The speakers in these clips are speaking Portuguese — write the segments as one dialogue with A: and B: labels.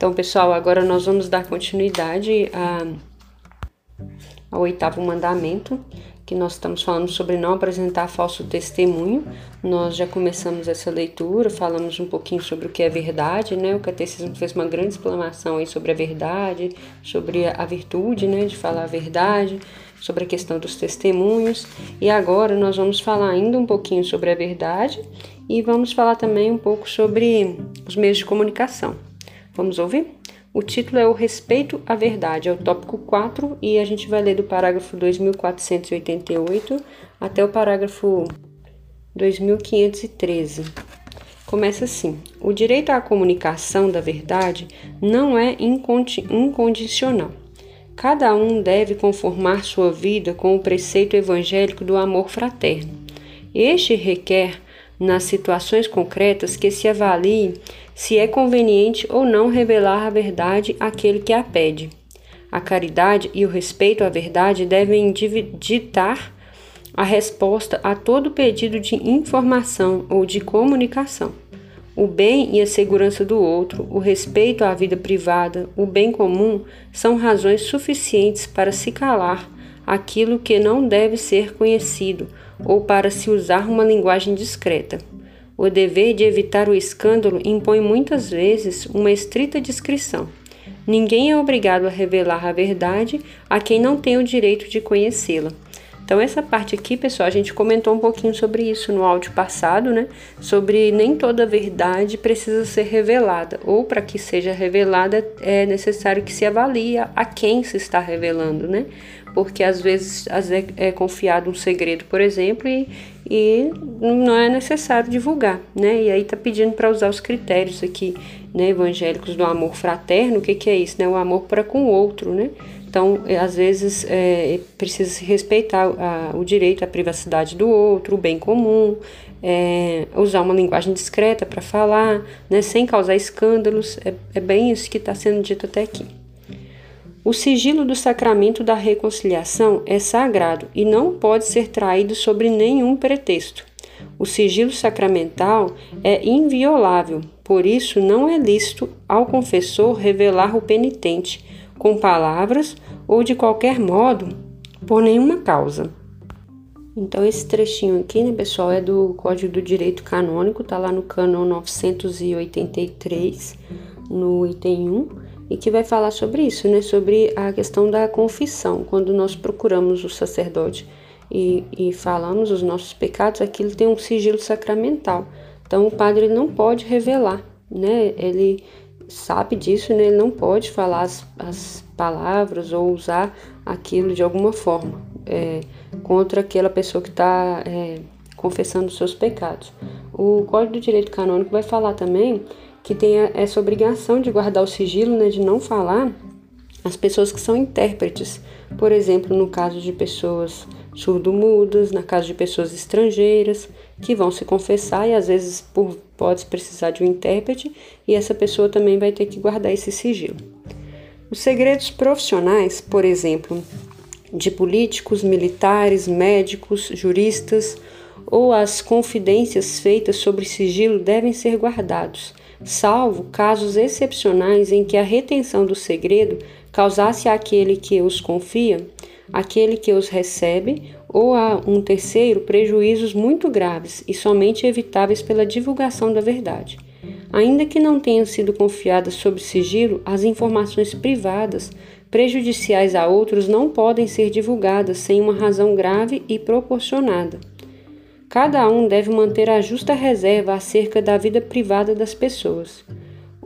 A: Então, pessoal, agora nós vamos dar continuidade a, ao oitavo mandamento, que nós estamos falando sobre não apresentar falso testemunho. Nós já começamos essa leitura, falamos um pouquinho sobre o que é verdade, né? O catecismo fez uma grande explanação aí sobre a verdade, sobre a virtude, né, de falar a verdade, sobre a questão dos testemunhos. E agora nós vamos falar ainda um pouquinho sobre a verdade e vamos falar também um pouco sobre os meios de comunicação. Vamos ouvir? O título é O Respeito à Verdade, é o tópico 4 e a gente vai ler do parágrafo 2488 até o parágrafo 2513. Começa assim: O direito à comunicação da verdade não é incondicional. Cada um deve conformar sua vida com o preceito evangélico do amor fraterno. Este requer nas situações concretas que se avalie se é conveniente ou não revelar a verdade àquele que a pede. A caridade e o respeito à verdade devem ditar a resposta a todo pedido de informação ou de comunicação. O bem e a segurança do outro, o respeito à vida privada, o bem comum são razões suficientes para se calar aquilo que não deve ser conhecido ou para se usar uma linguagem discreta. O dever de evitar o escândalo impõe muitas vezes uma estrita discrição. Ninguém é obrigado a revelar a verdade a quem não tem o direito de conhecê-la. Então, essa parte aqui, pessoal, a gente comentou um pouquinho sobre isso no áudio passado, né? Sobre nem toda verdade precisa ser revelada, ou para que seja revelada é necessário que se avalie a quem se está revelando, né? porque às vezes é, confiado um segredo, por exemplo, e, e não é necessário divulgar, né? E aí tá pedindo para usar os critérios aqui, né, evangélicos do amor fraterno, o que, que é isso, né? O amor para com o outro, né? Então, é, às vezes, é, precisa se respeitar a, o direito à privacidade do outro, o bem comum, é, usar uma linguagem discreta para falar, né, sem causar escândalos. É, é bem isso que está sendo dito até aqui. O sigilo do sacramento da reconciliação é sagrado e não pode ser traído sobre nenhum pretexto. O sigilo sacramental é inviolável, por isso não é lícito ao confessor revelar o penitente com palavras ou de qualquer modo por nenhuma causa. Então esse trechinho aqui, né, pessoal, é do Código do Direito Canônico, tá lá no cânon 983, no item 1 e que vai falar sobre isso, né? Sobre a questão da confissão. Quando nós procuramos o sacerdote e, e falamos os nossos pecados, aquilo tem um sigilo sacramental. Então o padre não pode revelar, né? Ele sabe disso, né? Ele não pode falar as, as palavras ou usar aquilo de alguma forma é, contra aquela pessoa que está é, confessando seus pecados. O Código do Direito Canônico vai falar também que tem essa obrigação de guardar o sigilo, né, de não falar, as pessoas que são intérpretes. Por exemplo, no caso de pessoas surdo-mudas, na caso de pessoas estrangeiras que vão se confessar e às vezes por, pode precisar de um intérprete e essa pessoa também vai ter que guardar esse sigilo. Os segredos profissionais, por exemplo, de políticos, militares, médicos, juristas ou as confidências feitas sobre sigilo devem ser guardados salvo casos excepcionais em que a retenção do segredo causasse àquele que os confia, àquele que os recebe ou a um terceiro prejuízos muito graves e somente evitáveis pela divulgação da verdade. Ainda que não tenham sido confiadas sob sigilo, as informações privadas prejudiciais a outros não podem ser divulgadas sem uma razão grave e proporcionada. Cada um deve manter a justa reserva acerca da vida privada das pessoas.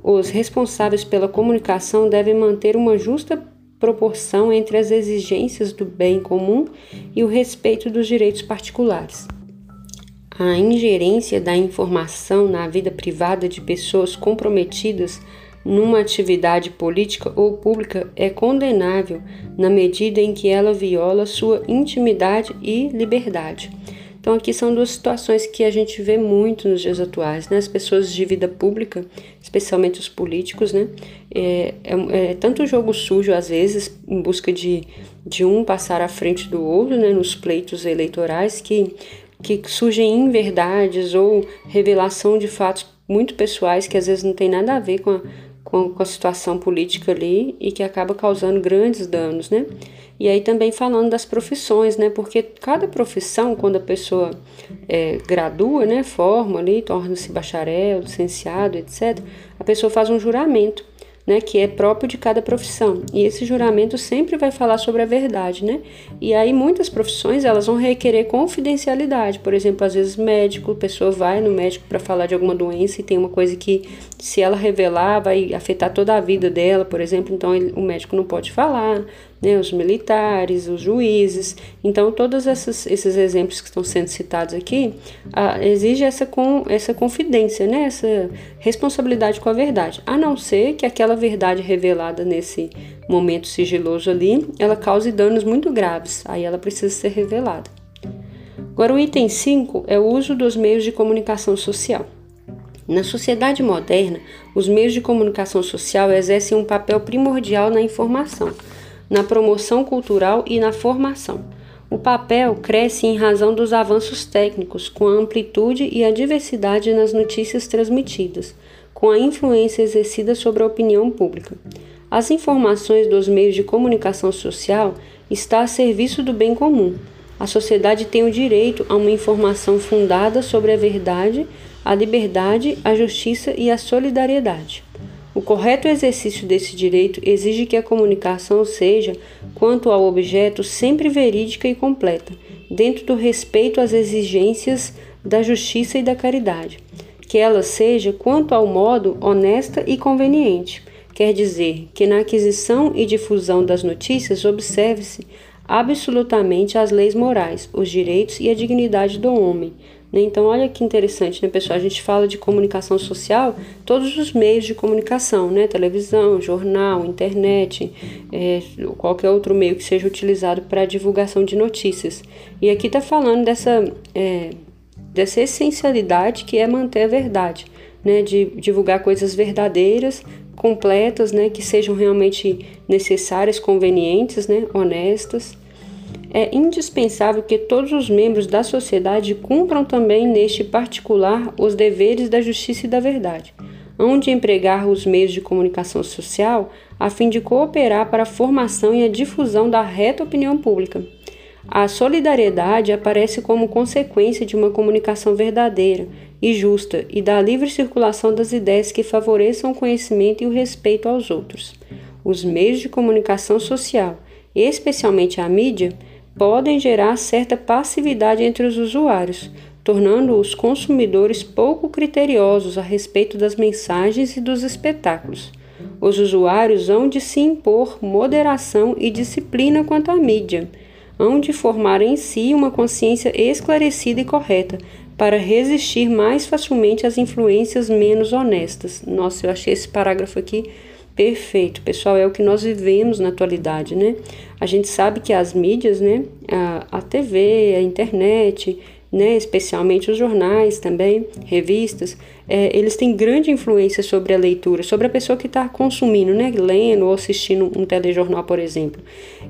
A: Os responsáveis pela comunicação devem manter uma justa proporção entre as exigências do bem comum e o respeito dos direitos particulares. A ingerência da informação na vida privada de pessoas comprometidas numa atividade política ou pública é condenável na medida em que ela viola sua intimidade e liberdade. Então, aqui são duas situações que a gente vê muito nos dias atuais, né? As pessoas de vida pública, especialmente os políticos, né? É, é, é tanto jogo sujo, às vezes, em busca de, de um passar à frente do outro, né? Nos pleitos eleitorais, que, que surgem inverdades ou revelação de fatos muito pessoais que às vezes não tem nada a ver com a, com, com a situação política ali e que acaba causando grandes danos, né? E aí também falando das profissões, né? Porque cada profissão, quando a pessoa é, gradua, né, forma ali, torna-se bacharel, licenciado, etc., a pessoa faz um juramento né, que é próprio de cada profissão. E esse juramento sempre vai falar sobre a verdade, né? E aí muitas profissões elas vão requerer confidencialidade. Por exemplo, às vezes médico, a pessoa vai no médico para falar de alguma doença e tem uma coisa que se ela revelar vai afetar toda a vida dela, por exemplo, então ele, o médico não pode falar né, os militares, os juízes. Então, todos esses, esses exemplos que estão sendo citados aqui ah, exige essa, com, essa confidência, né, essa responsabilidade com a verdade, a não ser que aquela verdade revelada nesse momento sigiloso ali, ela cause danos muito graves, aí ela precisa ser revelada. Agora, o item 5 é o uso dos meios de comunicação social. Na sociedade moderna, os meios de comunicação social exercem um papel primordial na informação, na promoção cultural e na formação. O papel cresce em razão dos avanços técnicos, com a amplitude e a diversidade nas notícias transmitidas, com a influência exercida sobre a opinião pública. As informações dos meios de comunicação social estão a serviço do bem comum. A sociedade tem o direito a uma informação fundada sobre a verdade, a liberdade, a justiça e a solidariedade. O correto exercício desse direito exige que a comunicação seja, quanto ao objeto, sempre verídica e completa, dentro do respeito às exigências da justiça e da caridade. Que ela seja, quanto ao modo, honesta e conveniente. Quer dizer que na aquisição e difusão das notícias observe-se absolutamente as leis morais, os direitos e a dignidade do homem, né? Então, olha que interessante, né, pessoal? A gente fala de comunicação social, todos os meios de comunicação, né? Televisão, jornal, internet, é, qualquer outro meio que seja utilizado para divulgação de notícias. E aqui está falando dessa, é, dessa essencialidade que é manter a verdade, né? De divulgar coisas verdadeiras, completas, né? Que sejam realmente necessárias, convenientes, né? Honestas é indispensável que todos os membros da sociedade cumpram também neste particular os deveres da justiça e da verdade, onde empregar os meios de comunicação social a fim de cooperar para a formação e a difusão da reta opinião pública. A solidariedade aparece como consequência de uma comunicação verdadeira e justa e da livre circulação das ideias que favoreçam o conhecimento e o respeito aos outros. Os meios de comunicação social, especialmente a mídia, podem gerar certa passividade entre os usuários, tornando os consumidores pouco criteriosos a respeito das mensagens e dos espetáculos. Os usuários hão de se impor moderação e disciplina quanto à mídia, hão de formar em si uma consciência esclarecida e correta para resistir mais facilmente às influências menos honestas. Nossa, eu achei esse parágrafo aqui Perfeito, pessoal, é o que nós vivemos na atualidade, né? A gente sabe que as mídias, né, a, a TV, a internet, né, especialmente os jornais também, revistas, é, eles têm grande influência sobre a leitura, sobre a pessoa que está consumindo, né, lendo ou assistindo um telejornal, por exemplo.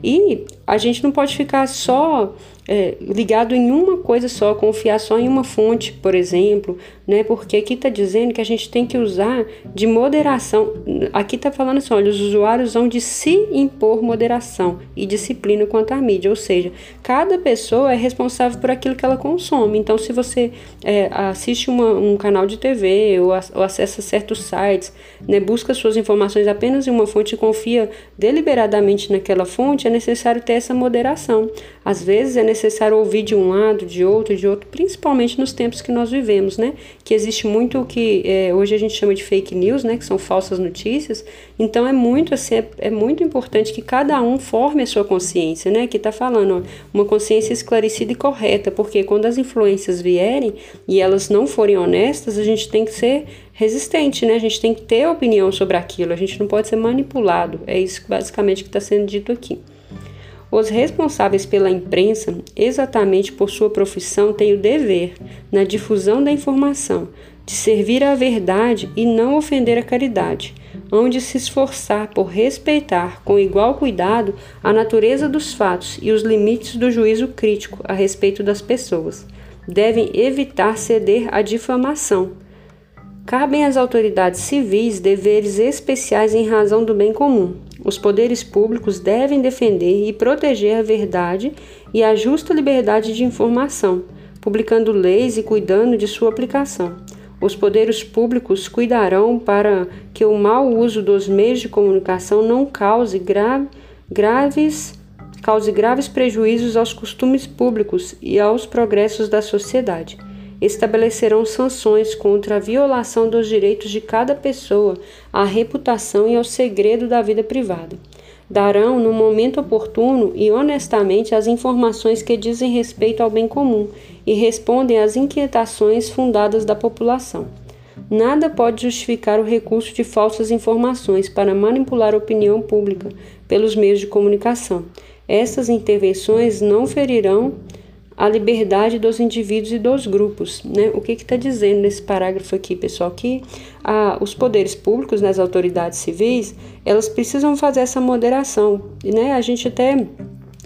A: E a gente não pode ficar só é, ligado em uma coisa só, confiar só em uma fonte, por exemplo, né? Porque aqui está dizendo que a gente tem que usar de moderação. Aqui está falando assim, olha, os usuários vão de se impor moderação e disciplina quanto à mídia, ou seja, cada pessoa é responsável por aquilo que ela consome. Então, se você é, assiste uma, um canal de TV ou, ou, acessa certos sites, né, busca suas informações apenas em uma fonte e confia deliberadamente naquela fonte, é necessário ter essa moderação. Às vezes é necessário ouvir de um lado, de outro, de outro, principalmente nos tempos que nós vivemos, né? Que existe muito o que é, hoje a gente chama de fake news, né? Que são falsas notícias. Então é muito assim, é, é muito importante que cada um forme a sua consciência, né? Que está falando ó, uma consciência esclarecida e correta, porque quando as influências vierem e elas não forem honestas, a gente tem que ser resistente, né? A gente tem que ter opinião sobre aquilo, a gente não pode ser manipulado. É isso basicamente que está sendo dito aqui. Os responsáveis pela imprensa, exatamente por sua profissão, têm o dever, na difusão da informação, de servir à verdade e não ofender a caridade, onde se esforçar por respeitar com igual cuidado a natureza dos fatos e os limites do juízo crítico a respeito das pessoas. Devem evitar ceder à difamação. Cabem às autoridades civis deveres especiais em razão do bem comum, os poderes públicos devem defender e proteger a verdade e a justa liberdade de informação, publicando leis e cuidando de sua aplicação. Os poderes públicos cuidarão para que o mau uso dos meios de comunicação não cause gra graves cause graves prejuízos aos costumes públicos e aos progressos da sociedade estabelecerão sanções contra a violação dos direitos de cada pessoa à reputação e ao segredo da vida privada. Darão, no momento oportuno e honestamente, as informações que dizem respeito ao bem comum e respondem às inquietações fundadas da população. Nada pode justificar o recurso de falsas informações para manipular a opinião pública pelos meios de comunicação. Essas intervenções não ferirão a liberdade dos indivíduos e dos grupos. Né? O que está dizendo nesse parágrafo aqui, pessoal? Que os poderes públicos, né, autoridades civis, elas precisam fazer essa moderação. Né? A gente até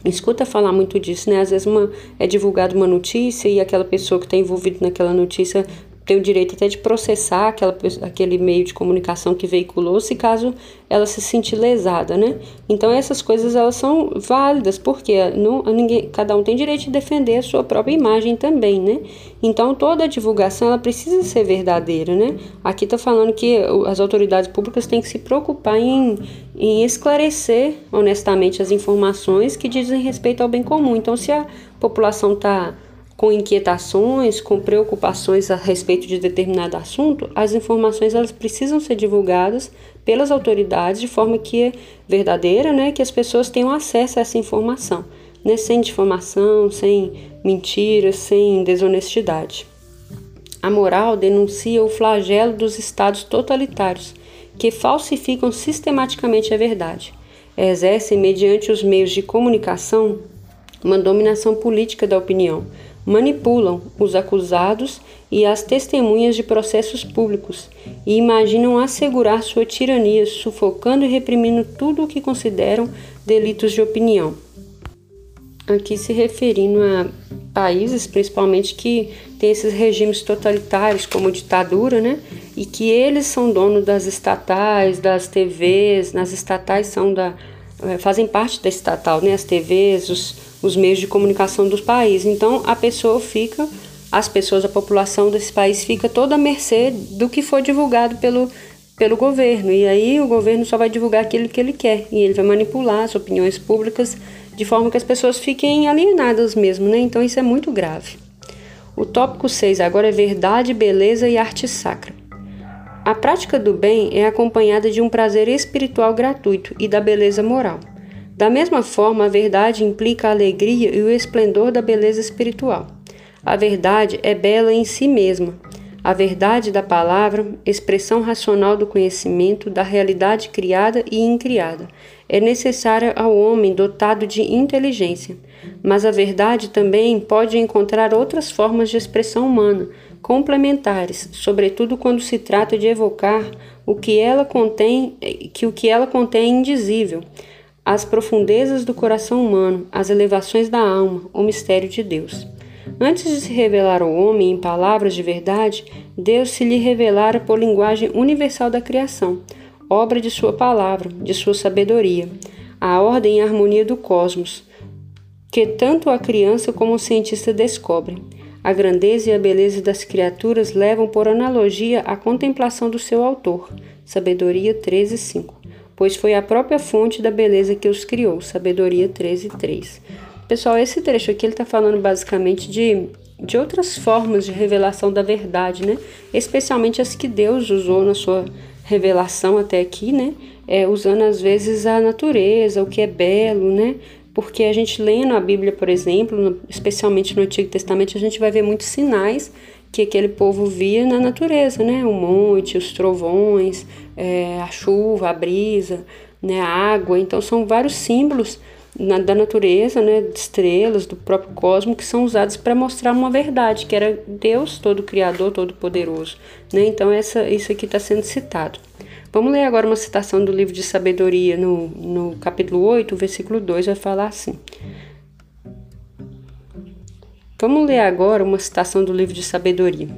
A: escuta falar muito disso, né? Às vezes uma, é divulgada uma notícia e aquela pessoa que está envolvida naquela notícia tem o direito até de processar aquela, aquele meio de comunicação que veiculou, se caso ela se sentir lesada, né? Então essas coisas elas são válidas, porque não, ninguém, cada um tem direito de defender a sua própria imagem também, né? Então toda a divulgação ela precisa ser verdadeira, né? Aqui está falando que as autoridades públicas têm que se preocupar em, em esclarecer honestamente as informações que dizem respeito ao bem comum. Então se a população está com inquietações, com preocupações a respeito de determinado assunto, as informações elas precisam ser divulgadas pelas autoridades de forma que é verdadeira, né, que as pessoas tenham acesso a essa informação, né, sem difamação, sem mentiras, sem desonestidade. A moral denuncia o flagelo dos estados totalitários, que falsificam sistematicamente a verdade, exercem mediante os meios de comunicação uma dominação política da opinião, manipulam os acusados e as testemunhas de processos públicos e imaginam assegurar sua tirania, sufocando e reprimindo tudo o que consideram delitos de opinião. Aqui se referindo a países, principalmente que têm esses regimes totalitários, como ditadura, né? E que eles são donos das estatais, das TVs, nas estatais são da fazem parte da estatal, né? As TVs, os os meios de comunicação dos países. Então a pessoa fica, as pessoas, a população desse país fica toda à mercê do que for divulgado pelo, pelo governo. E aí o governo só vai divulgar aquilo que ele quer e ele vai manipular as opiniões públicas de forma que as pessoas fiquem alienadas mesmo, né? Então isso é muito grave. O tópico 6 agora é verdade, beleza e arte sacra. A prática do bem é acompanhada de um prazer espiritual gratuito e da beleza moral. Da mesma forma, a verdade implica a alegria e o esplendor da beleza espiritual. A verdade é bela em si mesma. A verdade da palavra, expressão racional do conhecimento da realidade criada e incriada, é necessária ao homem dotado de inteligência. Mas a verdade também pode encontrar outras formas de expressão humana, complementares, sobretudo quando se trata de evocar o que ela contém, que o que ela contém é indizível as profundezas do coração humano, as elevações da alma, o mistério de Deus. Antes de se revelar ao homem em palavras de verdade, Deus se lhe revelara por linguagem universal da criação, obra de sua palavra, de sua sabedoria, a ordem e harmonia do cosmos, que tanto a criança como o cientista descobrem. A grandeza e a beleza das criaturas levam por analogia à contemplação do seu autor. Sabedoria 13:5 pois foi a própria fonte da beleza que os criou. Sabedoria 13, 3. Pessoal, esse trecho aqui ele está falando basicamente de, de outras formas de revelação da verdade, né? Especialmente as que Deus usou na sua revelação até aqui, né? É, usando às vezes a natureza, o que é belo, né? Porque a gente lendo a Bíblia, por exemplo, especialmente no Antigo Testamento, a gente vai ver muitos sinais que aquele povo via na natureza, né? O monte, os trovões, é, a chuva, a brisa, né? a água. Então são vários símbolos na, da natureza, né? De estrelas, do próprio cosmos, que são usados para mostrar uma verdade, que era Deus todo criador, todo poderoso. Né? Então essa, isso aqui está sendo citado. Vamos ler agora uma citação do livro de sabedoria, no, no capítulo 8, versículo 2, vai falar assim. Vamos ler agora uma citação do livro de sabedoria.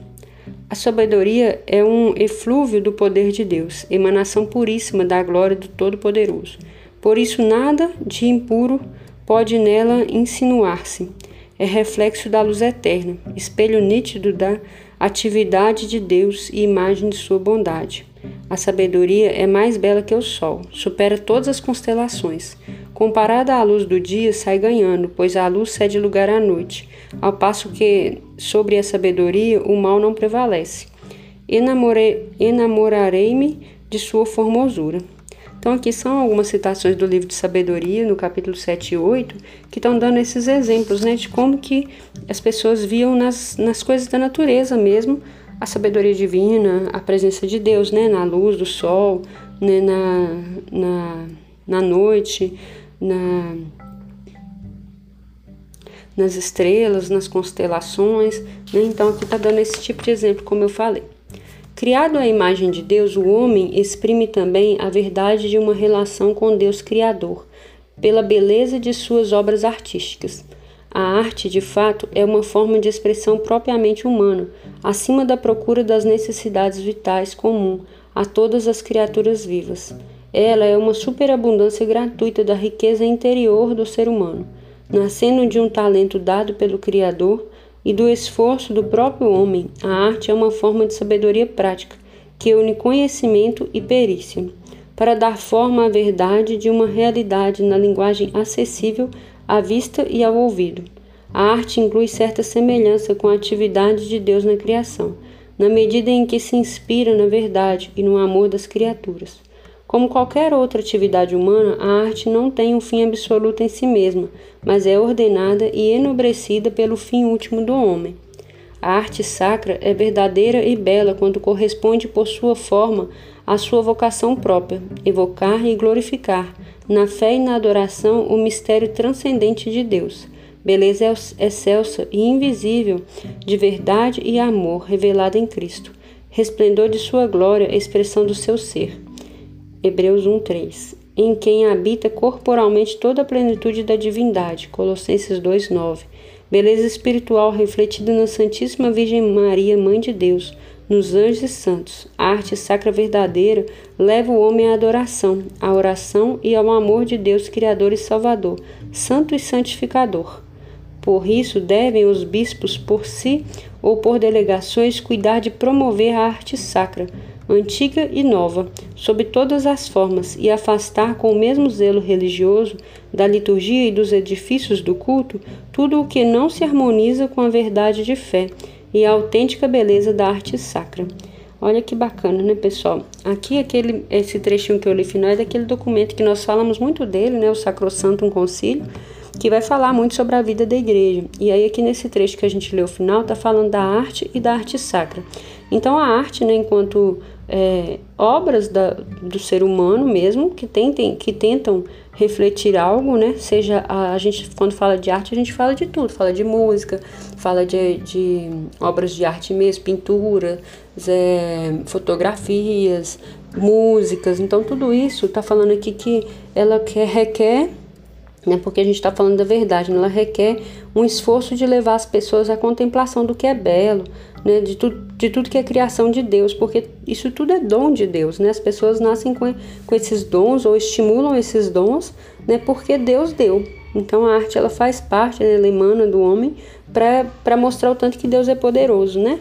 A: A sabedoria é um eflúvio do poder de Deus, emanação puríssima da glória do Todo-Poderoso. Por isso, nada de impuro pode nela insinuar-se. É reflexo da luz eterna, espelho nítido da atividade de Deus e imagem de sua bondade. A sabedoria é mais bela que o sol, supera todas as constelações. Comparada à luz do dia, sai ganhando, pois a luz cede lugar à noite, ao passo que sobre a sabedoria o mal não prevalece. Enamorarei-me de sua formosura. Então, aqui são algumas citações do livro de sabedoria, no capítulo 7 e 8, que estão dando esses exemplos né, de como que as pessoas viam nas, nas coisas da natureza mesmo a sabedoria divina, a presença de Deus, né, na luz do sol, né, na, na, na noite, na, nas estrelas, nas constelações. Né? Então, aqui está dando esse tipo de exemplo, como eu falei. Criado à imagem de Deus, o homem exprime também a verdade de uma relação com Deus Criador, pela beleza de suas obras artísticas. A arte, de fato, é uma forma de expressão propriamente humana, acima da procura das necessidades vitais comum a todas as criaturas vivas. Ela é uma superabundância gratuita da riqueza interior do ser humano, nascendo de um talento dado pelo Criador e do esforço do próprio homem. A arte é uma forma de sabedoria prática que une conhecimento e perícia para dar forma à verdade de uma realidade na linguagem acessível à vista e ao ouvido. A arte inclui certa semelhança com a atividade de Deus na criação, na medida em que se inspira na verdade e no amor das criaturas. Como qualquer outra atividade humana, a arte não tem um fim absoluto em si mesma, mas é ordenada e enobrecida pelo fim último do homem. A arte sacra é verdadeira e bela quando corresponde por sua forma à sua vocação própria, evocar e glorificar, na fé e na adoração, o mistério transcendente de Deus. Beleza excelsa e invisível, de verdade e amor revelada em Cristo. Resplendor de sua glória, expressão do seu ser. Hebreus 1:3. Em quem habita corporalmente toda a plenitude da divindade. Colossenses 2:9. Beleza espiritual refletida na Santíssima Virgem Maria, Mãe de Deus nos anjos e santos. A arte sacra verdadeira leva o homem à adoração, à oração e ao amor de Deus Criador e Salvador, Santo e Santificador. Por isso, devem os bispos, por si ou por delegações, cuidar de promover a arte sacra, antiga e nova, sob todas as formas, e afastar com o mesmo zelo religioso da liturgia e dos edifícios do culto tudo o que não se harmoniza com a verdade de fé e a autêntica beleza da arte sacra. Olha que bacana, né, pessoal? Aqui aquele esse trechinho que eu li final é daquele documento que nós falamos muito dele, né, o Sacrosantum Concílio, que vai falar muito sobre a vida da igreja. E aí aqui nesse trecho que a gente leu final tá falando da arte e da arte sacra. Então a arte, né, enquanto é, obras da, do ser humano mesmo que tentem que tentam refletir algo, né? Seja a, a, gente quando fala de arte a gente fala de tudo, fala de música, fala de, de obras de arte mesmo, pintura, é, fotografias, músicas. Então tudo isso está falando aqui que ela quer, requer né, porque a gente está falando da verdade, né, ela requer um esforço de levar as pessoas à contemplação do que é belo, né, de, tu, de tudo que é criação de Deus, porque isso tudo é dom de Deus, né? As pessoas nascem com, com esses dons ou estimulam esses dons, né? Porque Deus deu. Então a arte ela faz parte, né, ela emana do homem para mostrar o tanto que Deus é poderoso, né?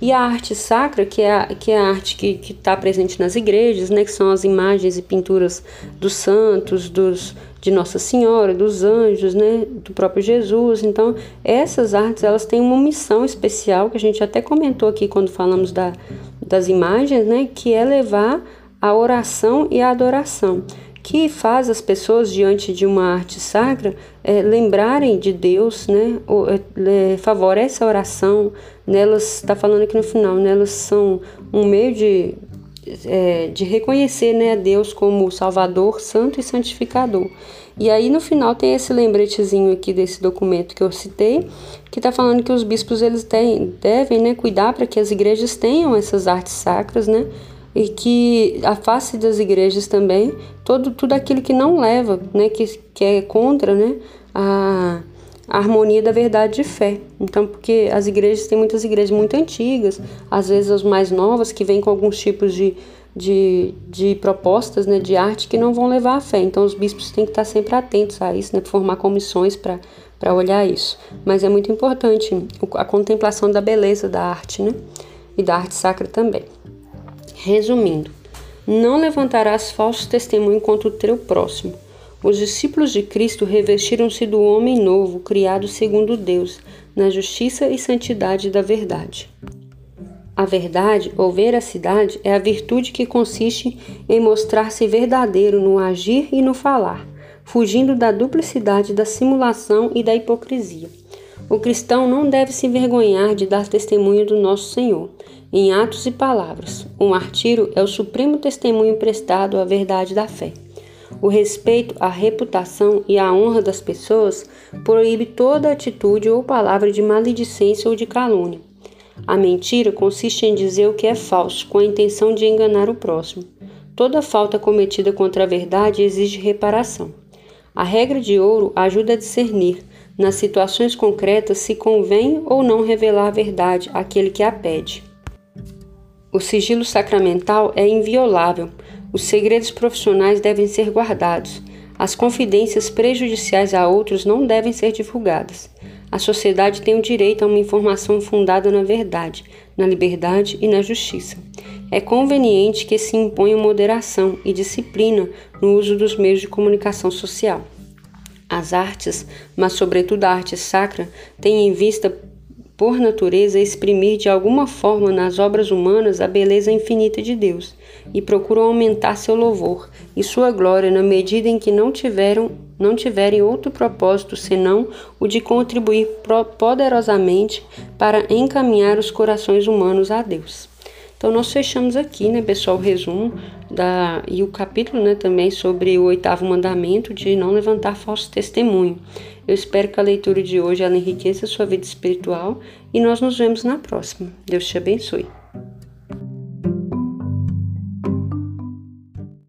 A: E a arte sacra, que é a, que é a arte que está presente nas igrejas, né, que são as imagens e pinturas dos santos, dos, de Nossa Senhora, dos anjos, né, do próprio Jesus. Então, essas artes elas têm uma missão especial que a gente até comentou aqui quando falamos da, das imagens, né, que é levar a oração e a adoração, que faz as pessoas diante de uma arte sacra é, lembrarem de Deus, né, ou, é, favorece a oração. Nelas está falando aqui no final, nelas são um meio de é, de reconhecer né, a Deus como Salvador, Santo e Santificador. E aí no final tem esse lembretezinho aqui desse documento que eu citei, que está falando que os bispos eles têm, devem né, cuidar para que as igrejas tenham essas artes sacras, né? E que afaste das igrejas também todo, tudo aquilo que não leva, né? Que, que é contra né, a, a harmonia da verdade de fé. Então, porque as igrejas, tem muitas igrejas muito antigas, às vezes as mais novas, que vêm com alguns tipos de de, de propostas né, de arte que não vão levar à fé. Então, os bispos têm que estar sempre atentos a isso, né, formar comissões para olhar isso. Mas é muito importante a contemplação da beleza da arte né, e da arte sacra também. Resumindo, não levantarás falsos testemunhos contra o teu próximo. Os discípulos de Cristo revestiram-se do homem novo, criado segundo Deus, na justiça e santidade da verdade. A verdade ou veracidade é a virtude que consiste em mostrar-se verdadeiro no agir e no falar, fugindo da duplicidade da simulação e da hipocrisia. O cristão não deve se envergonhar de dar testemunho do nosso Senhor, em atos e palavras. O martírio é o supremo testemunho prestado à verdade da fé. O respeito à reputação e à honra das pessoas proíbe toda atitude ou palavra de maledicência ou de calúnia. A mentira consiste em dizer o que é falso, com a intenção de enganar o próximo. Toda falta cometida contra a verdade exige reparação. A regra de ouro ajuda a discernir, nas situações concretas, se convém ou não revelar a verdade àquele que a pede. O sigilo sacramental é inviolável. Os segredos profissionais devem ser guardados. As confidências prejudiciais a outros não devem ser divulgadas. A sociedade tem o direito a uma informação fundada na verdade, na liberdade e na justiça. É conveniente que se imponha moderação e disciplina no uso dos meios de comunicação social. As artes, mas sobretudo a arte sacra, têm em vista por natureza, exprimir de alguma forma nas obras humanas a beleza infinita de Deus e procuram aumentar seu louvor e sua glória na medida em que não tiveram não tiverem outro propósito senão o de contribuir poderosamente para encaminhar os corações humanos a Deus. Então nós fechamos aqui, né, pessoal, o resumo da e o capítulo, né, também sobre o oitavo mandamento de não levantar falso testemunho. Eu espero que a leitura de hoje ela enriqueça a sua vida espiritual e nós nos vemos na próxima. Deus te abençoe.